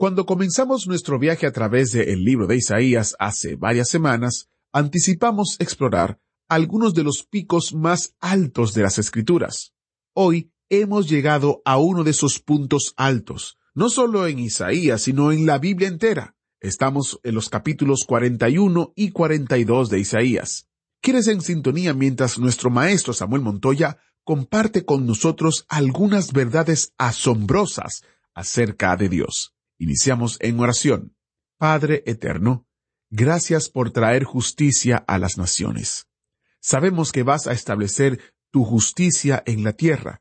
Cuando comenzamos nuestro viaje a través del libro de Isaías hace varias semanas, anticipamos explorar algunos de los picos más altos de las escrituras. Hoy hemos llegado a uno de esos puntos altos, no solo en Isaías, sino en la Biblia entera. Estamos en los capítulos 41 y 42 de Isaías. ¿Quieres en sintonía mientras nuestro maestro Samuel Montoya comparte con nosotros algunas verdades asombrosas acerca de Dios? Iniciamos en oración. Padre eterno, gracias por traer justicia a las naciones. Sabemos que vas a establecer tu justicia en la tierra.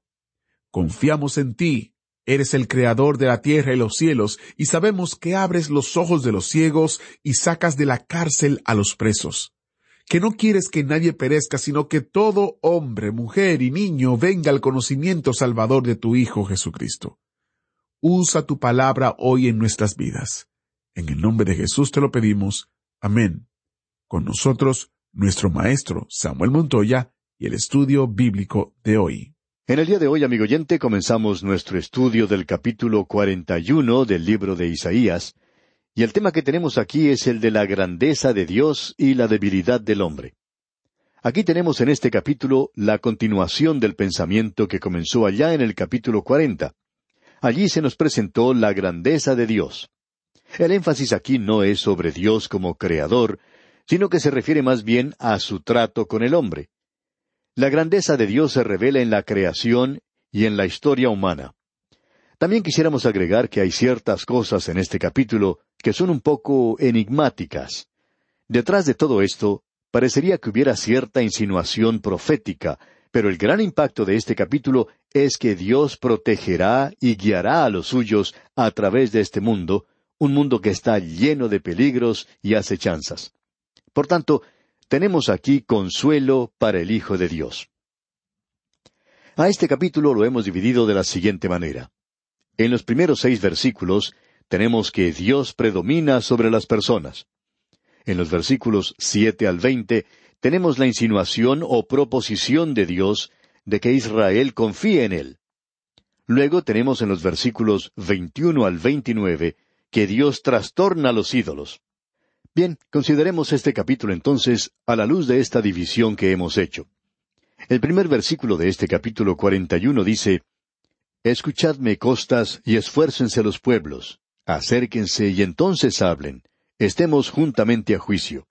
Confiamos en ti. Eres el creador de la tierra y los cielos, y sabemos que abres los ojos de los ciegos y sacas de la cárcel a los presos. Que no quieres que nadie perezca, sino que todo hombre, mujer y niño venga al conocimiento salvador de tu Hijo Jesucristo. Usa tu palabra hoy en nuestras vidas. En el nombre de Jesús te lo pedimos. Amén. Con nosotros, nuestro maestro Samuel Montoya y el estudio bíblico de hoy. En el día de hoy, amigo oyente, comenzamos nuestro estudio del capítulo 41 del libro de Isaías, y el tema que tenemos aquí es el de la grandeza de Dios y la debilidad del hombre. Aquí tenemos en este capítulo la continuación del pensamiento que comenzó allá en el capítulo 40. Allí se nos presentó la grandeza de Dios. El énfasis aquí no es sobre Dios como creador, sino que se refiere más bien a su trato con el hombre. La grandeza de Dios se revela en la creación y en la historia humana. También quisiéramos agregar que hay ciertas cosas en este capítulo que son un poco enigmáticas. Detrás de todo esto, parecería que hubiera cierta insinuación profética, pero el gran impacto de este capítulo es que Dios protegerá y guiará a los suyos a través de este mundo, un mundo que está lleno de peligros y acechanzas. Por tanto, tenemos aquí consuelo para el Hijo de Dios. A este capítulo lo hemos dividido de la siguiente manera. En los primeros seis versículos tenemos que Dios predomina sobre las personas. En los versículos siete al veinte tenemos la insinuación o proposición de Dios de que Israel confíe en Él. Luego tenemos en los versículos 21 al 29 que Dios trastorna los ídolos. Bien, consideremos este capítulo entonces a la luz de esta división que hemos hecho. El primer versículo de este capítulo 41 dice, Escuchadme costas y esfuércense los pueblos, acérquense y entonces hablen, estemos juntamente a juicio.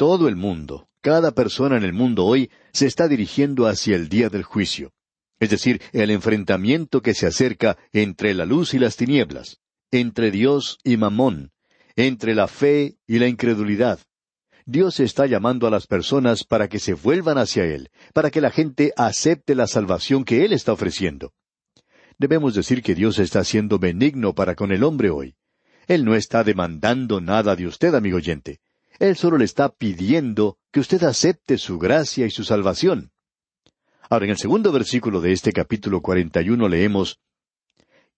Todo el mundo, cada persona en el mundo hoy se está dirigiendo hacia el día del juicio, es decir, el enfrentamiento que se acerca entre la luz y las tinieblas, entre Dios y Mamón, entre la fe y la incredulidad. Dios está llamando a las personas para que se vuelvan hacia Él, para que la gente acepte la salvación que Él está ofreciendo. Debemos decir que Dios está siendo benigno para con el hombre hoy. Él no está demandando nada de usted, amigo oyente. Él solo le está pidiendo que usted acepte su gracia y su salvación. Ahora, en el segundo versículo de este capítulo cuarenta y uno leemos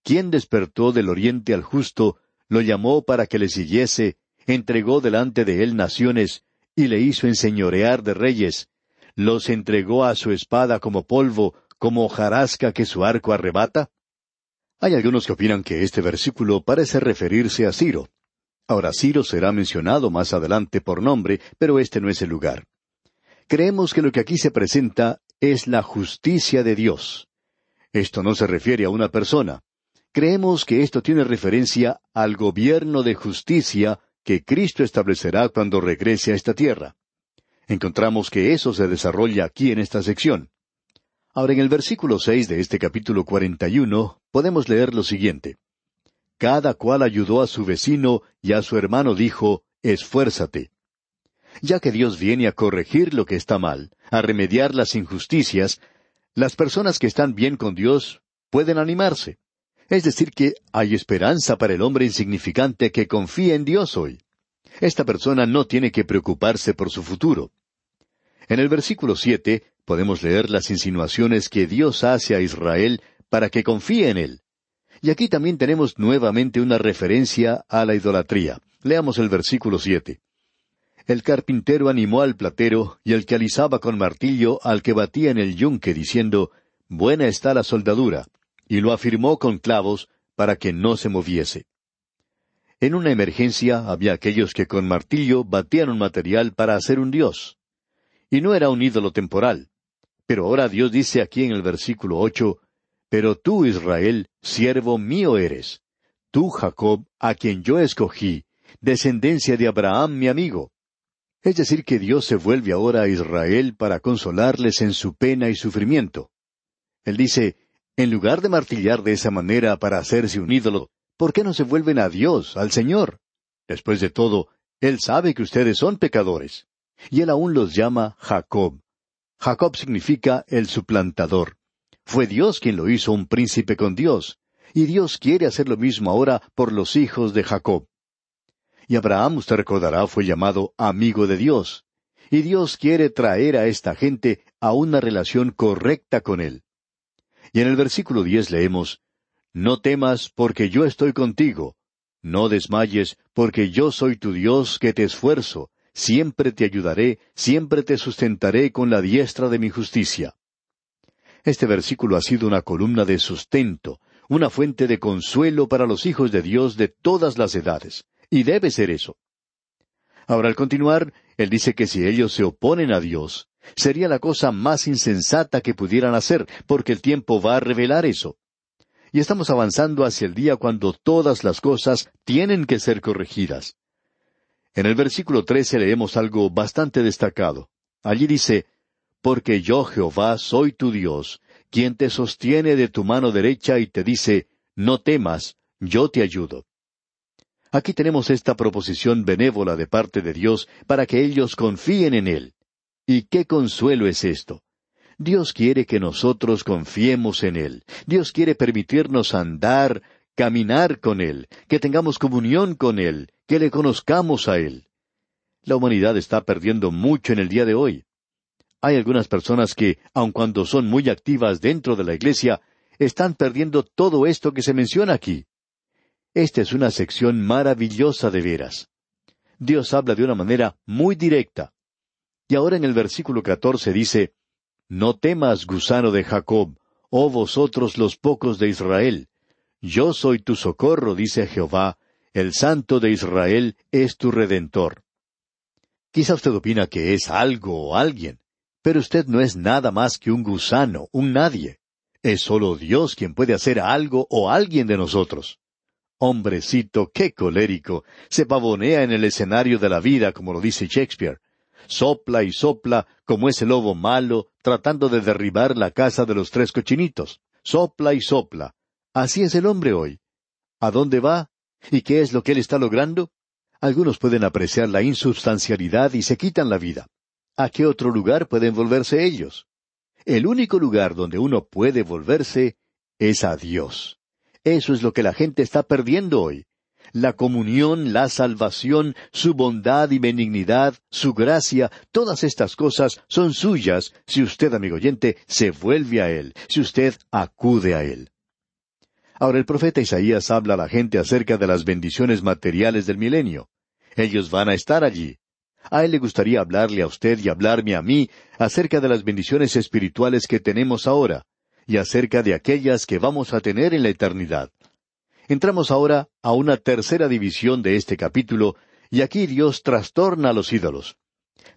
¿Quién despertó del oriente al justo, lo llamó para que le siguiese, entregó delante de él naciones, y le hizo enseñorear de reyes, los entregó a su espada como polvo, como hojarasca que su arco arrebata? Hay algunos que opinan que este versículo parece referirse a Ciro. Ahora Ciro será mencionado más adelante por nombre, pero este no es el lugar. Creemos que lo que aquí se presenta es la justicia de Dios. Esto no se refiere a una persona. Creemos que esto tiene referencia al gobierno de justicia que Cristo establecerá cuando regrese a esta tierra. Encontramos que eso se desarrolla aquí en esta sección. Ahora, en el versículo seis de este capítulo cuarenta y uno podemos leer lo siguiente cada cual ayudó a su vecino y a su hermano dijo, Esfuérzate. Ya que Dios viene a corregir lo que está mal, a remediar las injusticias, las personas que están bien con Dios pueden animarse. Es decir, que hay esperanza para el hombre insignificante que confía en Dios hoy. Esta persona no tiene que preocuparse por su futuro. En el versículo siete podemos leer las insinuaciones que Dios hace a Israel para que confíe en él. Y aquí también tenemos nuevamente una referencia a la idolatría. Leamos el versículo siete. El carpintero animó al platero y el que alisaba con martillo al que batía en el yunque, diciendo, Buena está la soldadura, y lo afirmó con clavos para que no se moviese. En una emergencia había aquellos que con martillo batían un material para hacer un dios. Y no era un ídolo temporal. Pero ahora Dios dice aquí en el versículo ocho, Pero tú, Israel, siervo mío eres. Tú, Jacob, a quien yo escogí, descendencia de Abraham, mi amigo. Es decir, que Dios se vuelve ahora a Israel para consolarles en su pena y sufrimiento. Él dice, en lugar de martillar de esa manera para hacerse un ídolo, ¿por qué no se vuelven a Dios, al Señor? Después de todo, Él sabe que ustedes son pecadores. Y Él aún los llama Jacob. Jacob significa el suplantador. Fue Dios quien lo hizo un príncipe con Dios, y Dios quiere hacer lo mismo ahora por los hijos de Jacob. Y Abraham, usted recordará, fue llamado amigo de Dios. Y Dios quiere traer a esta gente a una relación correcta con Él. Y en el versículo diez leemos, No temas, porque yo estoy contigo. No desmayes, porque yo soy tu Dios que te esfuerzo. Siempre te ayudaré, siempre te sustentaré con la diestra de mi justicia. Este versículo ha sido una columna de sustento, una fuente de consuelo para los hijos de Dios de todas las edades. Y debe ser eso. Ahora, al continuar, él dice que si ellos se oponen a Dios, sería la cosa más insensata que pudieran hacer, porque el tiempo va a revelar eso. Y estamos avanzando hacia el día cuando todas las cosas tienen que ser corregidas. En el versículo trece leemos algo bastante destacado. Allí dice, Porque yo Jehová soy tu Dios, quien te sostiene de tu mano derecha y te dice, No temas, yo te ayudo. Aquí tenemos esta proposición benévola de parte de Dios para que ellos confíen en Él. ¿Y qué consuelo es esto? Dios quiere que nosotros confiemos en Él. Dios quiere permitirnos andar, caminar con Él, que tengamos comunión con Él, que le conozcamos a Él. La humanidad está perdiendo mucho en el día de hoy. Hay algunas personas que, aun cuando son muy activas dentro de la Iglesia, están perdiendo todo esto que se menciona aquí. Esta es una sección maravillosa de veras. Dios habla de una manera muy directa. Y ahora en el versículo catorce dice, No temas, gusano de Jacob, oh vosotros los pocos de Israel. Yo soy tu socorro, dice Jehová, el Santo de Israel es tu redentor. Quizá usted opina que es algo o alguien, pero usted no es nada más que un gusano, un nadie. Es solo Dios quien puede hacer algo o alguien de nosotros. Hombrecito, qué colérico, se pavonea en el escenario de la vida, como lo dice Shakespeare. Sopla y sopla, como ese lobo malo, tratando de derribar la casa de los tres cochinitos. Sopla y sopla. Así es el hombre hoy. ¿A dónde va? ¿Y qué es lo que él está logrando? Algunos pueden apreciar la insubstancialidad y se quitan la vida. ¿A qué otro lugar pueden volverse ellos? El único lugar donde uno puede volverse es a Dios. Eso es lo que la gente está perdiendo hoy. La comunión, la salvación, su bondad y benignidad, su gracia, todas estas cosas son suyas si usted, amigo oyente, se vuelve a Él, si usted acude a Él. Ahora el profeta Isaías habla a la gente acerca de las bendiciones materiales del milenio. Ellos van a estar allí. A él le gustaría hablarle a usted y hablarme a mí acerca de las bendiciones espirituales que tenemos ahora y acerca de aquellas que vamos a tener en la eternidad. Entramos ahora a una tercera división de este capítulo, y aquí Dios trastorna a los ídolos.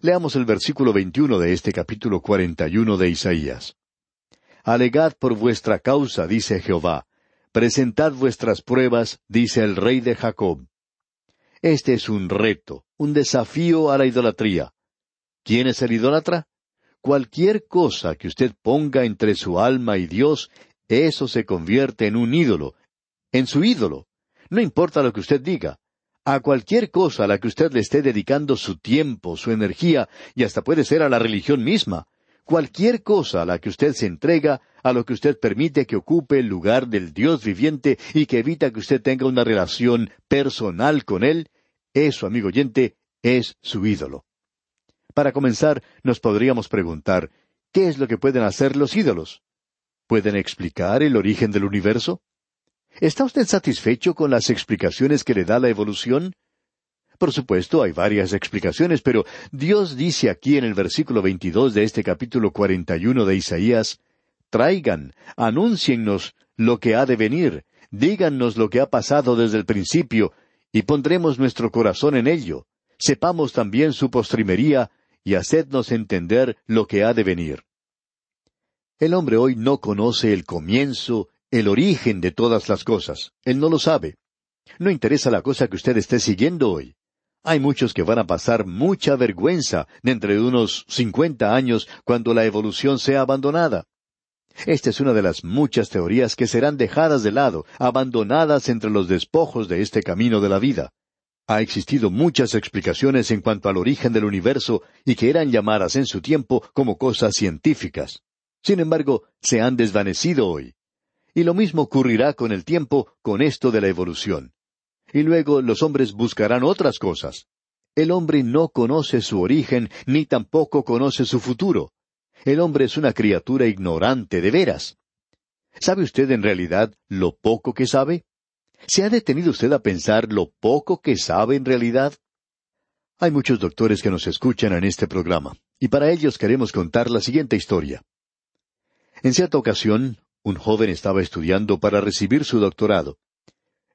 Leamos el versículo 21 de este capítulo 41 de Isaías. Alegad por vuestra causa, dice Jehová. Presentad vuestras pruebas, dice el rey de Jacob. Este es un reto, un desafío a la idolatría. ¿Quién es el idólatra? Cualquier cosa que usted ponga entre su alma y Dios, eso se convierte en un ídolo, en su ídolo. No importa lo que usted diga. A cualquier cosa a la que usted le esté dedicando su tiempo, su energía, y hasta puede ser a la religión misma. Cualquier cosa a la que usted se entrega, a lo que usted permite que ocupe el lugar del Dios viviente y que evita que usted tenga una relación personal con Él, eso, amigo oyente, es su ídolo. Para comenzar, nos podríamos preguntar, ¿qué es lo que pueden hacer los ídolos? ¿Pueden explicar el origen del universo? ¿Está usted satisfecho con las explicaciones que le da la evolución? Por supuesto, hay varias explicaciones, pero Dios dice aquí en el versículo 22 de este capítulo 41 de Isaías, Traigan, anúnciennos lo que ha de venir, dígannos lo que ha pasado desde el principio, y pondremos nuestro corazón en ello. Sepamos también su postrimería, y hacednos entender lo que ha de venir. El hombre hoy no conoce el comienzo, el origen de todas las cosas. Él no lo sabe. No interesa la cosa que usted esté siguiendo hoy. Hay muchos que van a pasar mucha vergüenza dentro de unos cincuenta años cuando la evolución sea abandonada. Esta es una de las muchas teorías que serán dejadas de lado, abandonadas entre los despojos de este camino de la vida. Ha existido muchas explicaciones en cuanto al origen del universo y que eran llamadas en su tiempo como cosas científicas. Sin embargo, se han desvanecido hoy. Y lo mismo ocurrirá con el tiempo con esto de la evolución y luego los hombres buscarán otras cosas. El hombre no conoce su origen, ni tampoco conoce su futuro. El hombre es una criatura ignorante de veras. ¿Sabe usted en realidad lo poco que sabe? ¿Se ha detenido usted a pensar lo poco que sabe en realidad? Hay muchos doctores que nos escuchan en este programa, y para ellos queremos contar la siguiente historia. En cierta ocasión, un joven estaba estudiando para recibir su doctorado.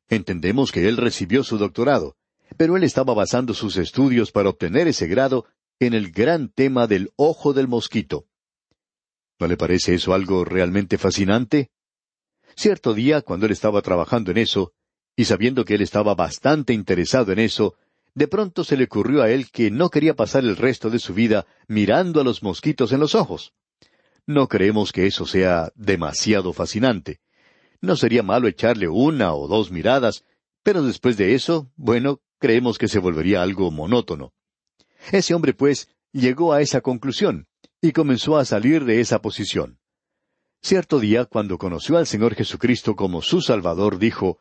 Entendemos que él recibió su doctorado, pero él estaba basando sus estudios para obtener ese grado en el gran tema del ojo del mosquito. ¿No le parece eso algo realmente fascinante? Cierto día, cuando él estaba trabajando en eso, y sabiendo que él estaba bastante interesado en eso, de pronto se le ocurrió a él que no quería pasar el resto de su vida mirando a los mosquitos en los ojos. No creemos que eso sea demasiado fascinante. No sería malo echarle una o dos miradas, pero después de eso, bueno, creemos que se volvería algo monótono. Ese hombre, pues, llegó a esa conclusión, y comenzó a salir de esa posición. Cierto día, cuando conoció al Señor Jesucristo como su Salvador, dijo,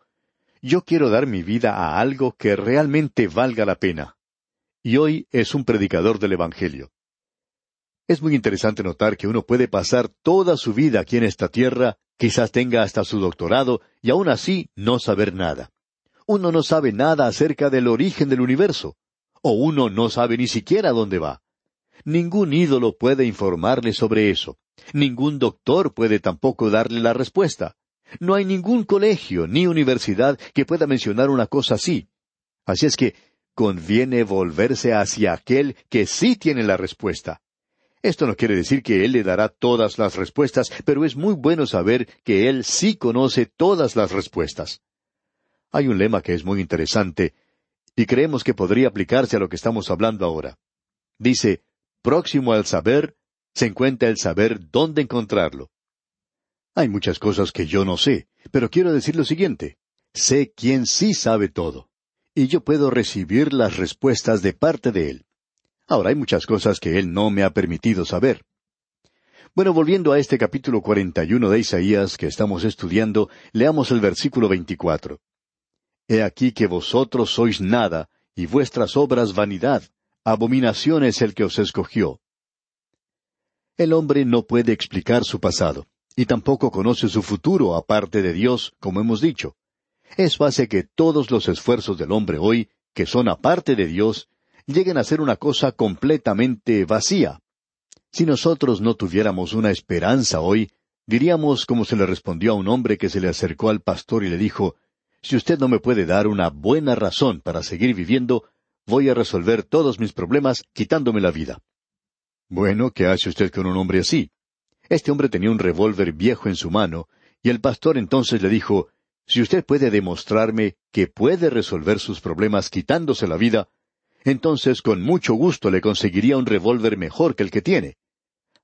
Yo quiero dar mi vida a algo que realmente valga la pena. Y hoy es un predicador del Evangelio. Es muy interesante notar que uno puede pasar toda su vida aquí en esta tierra Quizás tenga hasta su doctorado y aún así no saber nada. Uno no sabe nada acerca del origen del universo. O uno no sabe ni siquiera dónde va. Ningún ídolo puede informarle sobre eso. Ningún doctor puede tampoco darle la respuesta. No hay ningún colegio ni universidad que pueda mencionar una cosa así. Así es que conviene volverse hacia aquel que sí tiene la respuesta. Esto no quiere decir que Él le dará todas las respuestas, pero es muy bueno saber que Él sí conoce todas las respuestas. Hay un lema que es muy interesante, y creemos que podría aplicarse a lo que estamos hablando ahora. Dice, próximo al saber, se encuentra el saber dónde encontrarlo. Hay muchas cosas que yo no sé, pero quiero decir lo siguiente. Sé quién sí sabe todo, y yo puedo recibir las respuestas de parte de Él. Ahora hay muchas cosas que Él no me ha permitido saber. Bueno, volviendo a este capítulo 41 de Isaías que estamos estudiando, leamos el versículo 24. He aquí que vosotros sois nada, y vuestras obras vanidad, abominación es el que os escogió. El hombre no puede explicar su pasado, y tampoco conoce su futuro aparte de Dios, como hemos dicho. Eso hace que todos los esfuerzos del hombre hoy, que son aparte de Dios, lleguen a ser una cosa completamente vacía. Si nosotros no tuviéramos una esperanza hoy, diríamos como se le respondió a un hombre que se le acercó al pastor y le dijo, Si usted no me puede dar una buena razón para seguir viviendo, voy a resolver todos mis problemas quitándome la vida. Bueno, ¿qué hace usted con un hombre así? Este hombre tenía un revólver viejo en su mano, y el pastor entonces le dijo, Si usted puede demostrarme que puede resolver sus problemas quitándose la vida, entonces con mucho gusto le conseguiría un revólver mejor que el que tiene.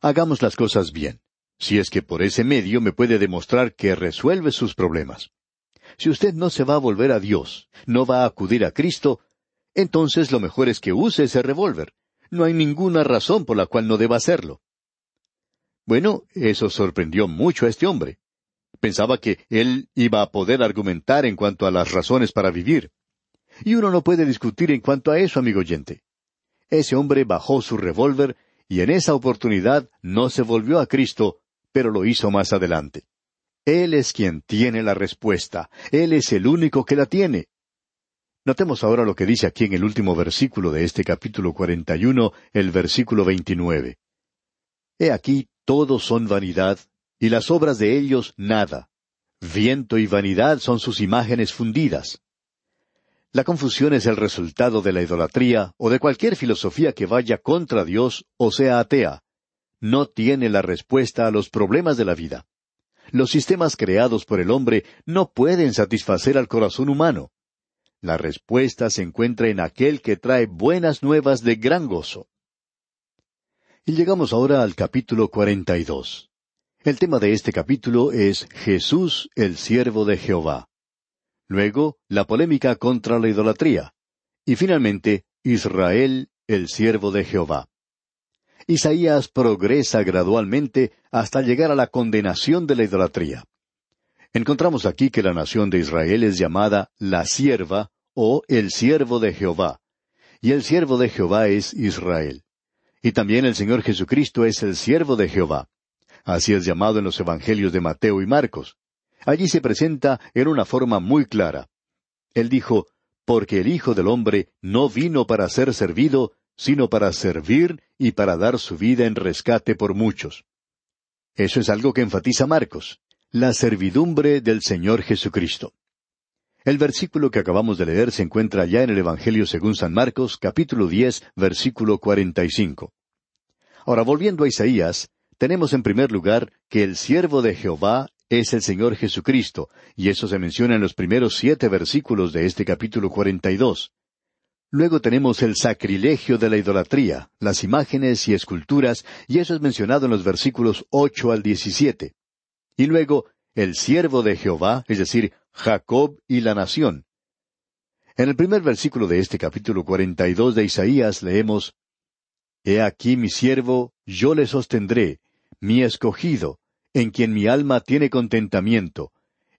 Hagamos las cosas bien, si es que por ese medio me puede demostrar que resuelve sus problemas. Si usted no se va a volver a Dios, no va a acudir a Cristo, entonces lo mejor es que use ese revólver. No hay ninguna razón por la cual no deba hacerlo. Bueno, eso sorprendió mucho a este hombre. Pensaba que él iba a poder argumentar en cuanto a las razones para vivir. Y uno no puede discutir en cuanto a eso, amigo oyente. Ese hombre bajó su revólver y en esa oportunidad no se volvió a Cristo, pero lo hizo más adelante. Él es quien tiene la respuesta. Él es el único que la tiene. Notemos ahora lo que dice aquí en el último versículo de este capítulo 41, el versículo 29. He aquí todos son vanidad, y las obras de ellos nada. Viento y vanidad son sus imágenes fundidas. La confusión es el resultado de la idolatría o de cualquier filosofía que vaya contra Dios o sea atea. No tiene la respuesta a los problemas de la vida. Los sistemas creados por el hombre no pueden satisfacer al corazón humano. La respuesta se encuentra en aquel que trae buenas nuevas de gran gozo. Y llegamos ahora al capítulo 42. El tema de este capítulo es Jesús el siervo de Jehová. Luego, la polémica contra la idolatría. Y finalmente, Israel, el siervo de Jehová. Isaías progresa gradualmente hasta llegar a la condenación de la idolatría. Encontramos aquí que la nación de Israel es llamada la sierva o el siervo de Jehová, y el siervo de Jehová es Israel. Y también el Señor Jesucristo es el siervo de Jehová. Así es llamado en los Evangelios de Mateo y Marcos. Allí se presenta en una forma muy clara. Él dijo, porque el Hijo del Hombre no vino para ser servido, sino para servir y para dar su vida en rescate por muchos. Eso es algo que enfatiza Marcos, la servidumbre del Señor Jesucristo. El versículo que acabamos de leer se encuentra ya en el Evangelio según San Marcos, capítulo diez, versículo cuarenta y cinco. Ahora, volviendo a Isaías, tenemos en primer lugar que el siervo de Jehová es el Señor Jesucristo, y eso se menciona en los primeros siete versículos de este capítulo cuarenta y dos. Luego tenemos el sacrilegio de la idolatría, las imágenes y esculturas, y eso es mencionado en los versículos ocho al diecisiete. Y luego, el siervo de Jehová, es decir, Jacob y la nación. En el primer versículo de este capítulo cuarenta y dos de Isaías leemos He aquí mi siervo, yo le sostendré, mi escogido, en quien mi alma tiene contentamiento.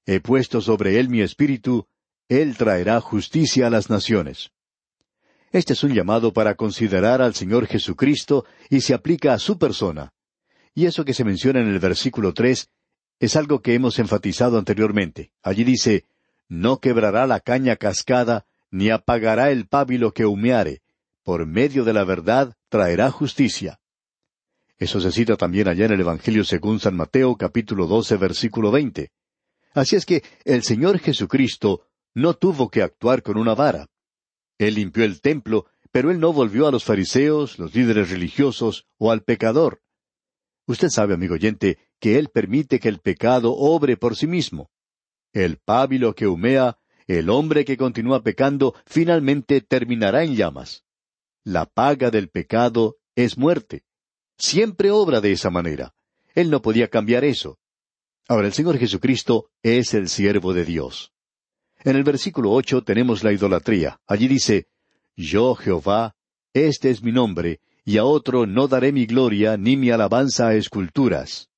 He puesto sobre él mi espíritu, él traerá justicia a las naciones. Este es un llamado para considerar al Señor Jesucristo y se aplica a su persona. Y eso que se menciona en el versículo tres es algo que hemos enfatizado anteriormente. Allí dice, No quebrará la caña cascada, ni apagará el pábilo que humeare, por medio de la verdad traerá justicia. Eso se cita también allá en el Evangelio según San Mateo capítulo 12 versículo 20. Así es que el Señor Jesucristo no tuvo que actuar con una vara. Él limpió el templo, pero él no volvió a los fariseos, los líderes religiosos o al pecador. Usted sabe, amigo oyente, que él permite que el pecado obre por sí mismo. El pábilo que humea, el hombre que continúa pecando, finalmente terminará en llamas. La paga del pecado es muerte. Siempre obra de esa manera. Él no podía cambiar eso. Ahora el Señor Jesucristo es el siervo de Dios. En el versículo ocho tenemos la idolatría. Allí dice, Yo Jehová, este es mi nombre, y a otro no daré mi gloria ni mi alabanza a esculturas.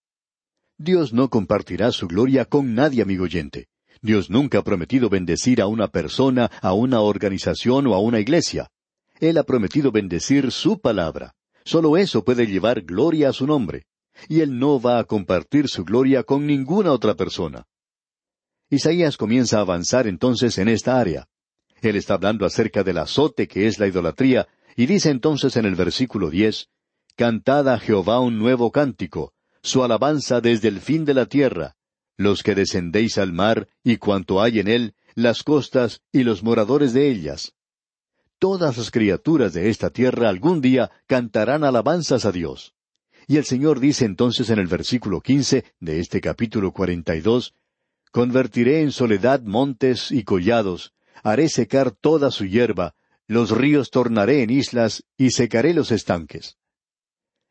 Dios no compartirá su gloria con nadie, amigo oyente. Dios nunca ha prometido bendecir a una persona, a una organización o a una iglesia. Él ha prometido bendecir su palabra. Solo eso puede llevar gloria a su nombre. Y Él no va a compartir su gloria con ninguna otra persona. Isaías comienza a avanzar entonces en esta área. Él está hablando acerca del azote que es la idolatría, y dice entonces en el versículo diez, Cantad a Jehová un nuevo cántico, su alabanza desde el fin de la tierra, los que descendéis al mar y cuanto hay en él, las costas y los moradores de ellas todas las criaturas de esta tierra algún día cantarán alabanzas a Dios. Y el Señor dice entonces en el versículo quince de este capítulo cuarenta y dos, Convertiré en soledad montes y collados, haré secar toda su hierba, los ríos tornaré en islas y secaré los estanques.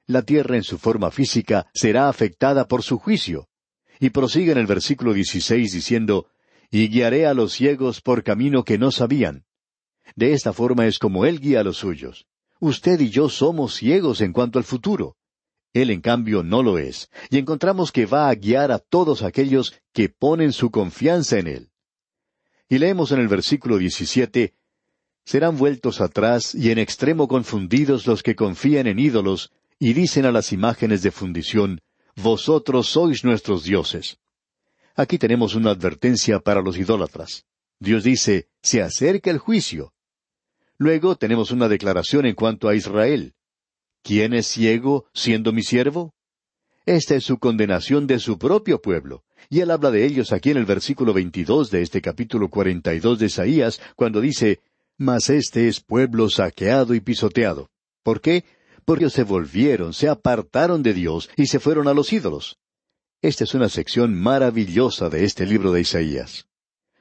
La tierra en su forma física será afectada por su juicio. Y prosigue en el versículo dieciséis diciendo, Y guiaré a los ciegos por camino que no sabían de esta forma es como Él guía a los suyos. Usted y yo somos ciegos en cuanto al futuro. Él en cambio no lo es, y encontramos que va a guiar a todos aquellos que ponen su confianza en Él. Y leemos en el versículo 17, Serán vueltos atrás y en extremo confundidos los que confían en ídolos y dicen a las imágenes de fundición, Vosotros sois nuestros dioses. Aquí tenemos una advertencia para los idólatras. Dios dice, se acerca el juicio. Luego tenemos una declaración en cuanto a Israel. ¿Quién es ciego siendo mi siervo? Esta es su condenación de su propio pueblo. Y él habla de ellos aquí en el versículo 22 de este capítulo 42 de Isaías, cuando dice, Mas este es pueblo saqueado y pisoteado. ¿Por qué? Porque se volvieron, se apartaron de Dios y se fueron a los ídolos. Esta es una sección maravillosa de este libro de Isaías.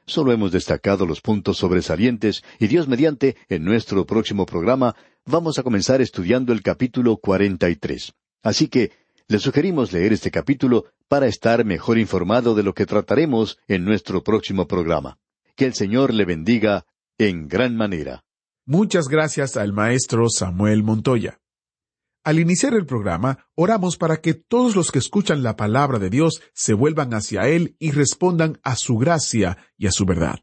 Solo hemos destacado los puntos sobresalientes y Dios mediante, en nuestro próximo programa, vamos a comenzar estudiando el capítulo 43. Así que le sugerimos leer este capítulo para estar mejor informado de lo que trataremos en nuestro próximo programa. Que el Señor le bendiga en gran manera. Muchas gracias al maestro Samuel Montoya. Al iniciar el programa, oramos para que todos los que escuchan la palabra de Dios se vuelvan hacia Él y respondan a su gracia y a su verdad.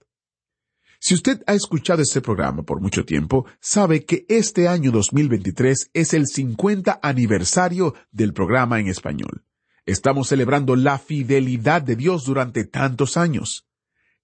Si usted ha escuchado este programa por mucho tiempo, sabe que este año 2023 es el 50 aniversario del programa en español. Estamos celebrando la fidelidad de Dios durante tantos años.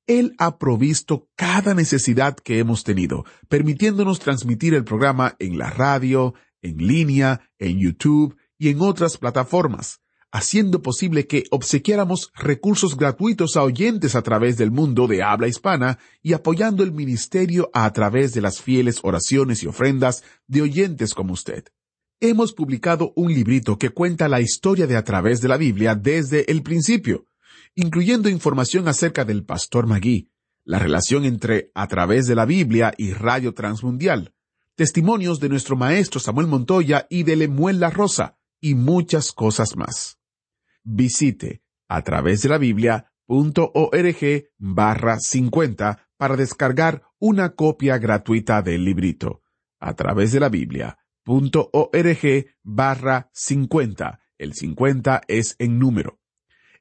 Él ha provisto cada necesidad que hemos tenido, permitiéndonos transmitir el programa en la radio, en línea, en YouTube y en otras plataformas, haciendo posible que obsequiáramos recursos gratuitos a oyentes a través del mundo de habla hispana y apoyando el ministerio a través de las fieles oraciones y ofrendas de oyentes como usted. Hemos publicado un librito que cuenta la historia de a través de la Biblia desde el principio, incluyendo información acerca del pastor Magui, la relación entre a través de la Biblia y Radio Transmundial, testimonios de nuestro maestro Samuel Montoya y de Lemuel La Rosa, y muchas cosas más. Visite a través de la Biblia.org barra 50 para descargar una copia gratuita del librito. A través de la Biblia.org barra 50. El 50 es en número.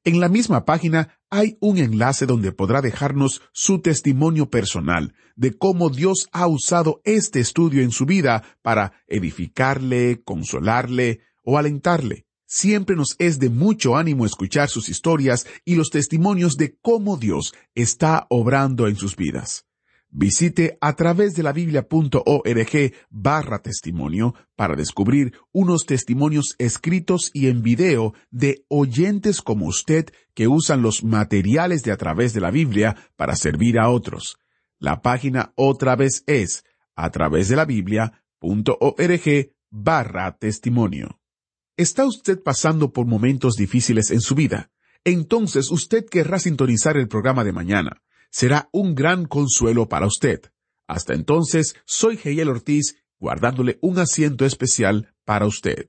En la misma página hay un enlace donde podrá dejarnos su testimonio personal de cómo Dios ha usado este estudio en su vida para edificarle, consolarle o alentarle. Siempre nos es de mucho ánimo escuchar sus historias y los testimonios de cómo Dios está obrando en sus vidas. Visite a través de la biblia.org barra testimonio para descubrir unos testimonios escritos y en video de oyentes como usted que usan los materiales de a través de la Biblia para servir a otros. La página otra vez es a través de la biblia.org barra testimonio. ¿Está usted pasando por momentos difíciles en su vida? Entonces usted querrá sintonizar el programa de mañana será un gran consuelo para usted. Hasta entonces, soy Geyel Ortiz, guardándole un asiento especial para usted.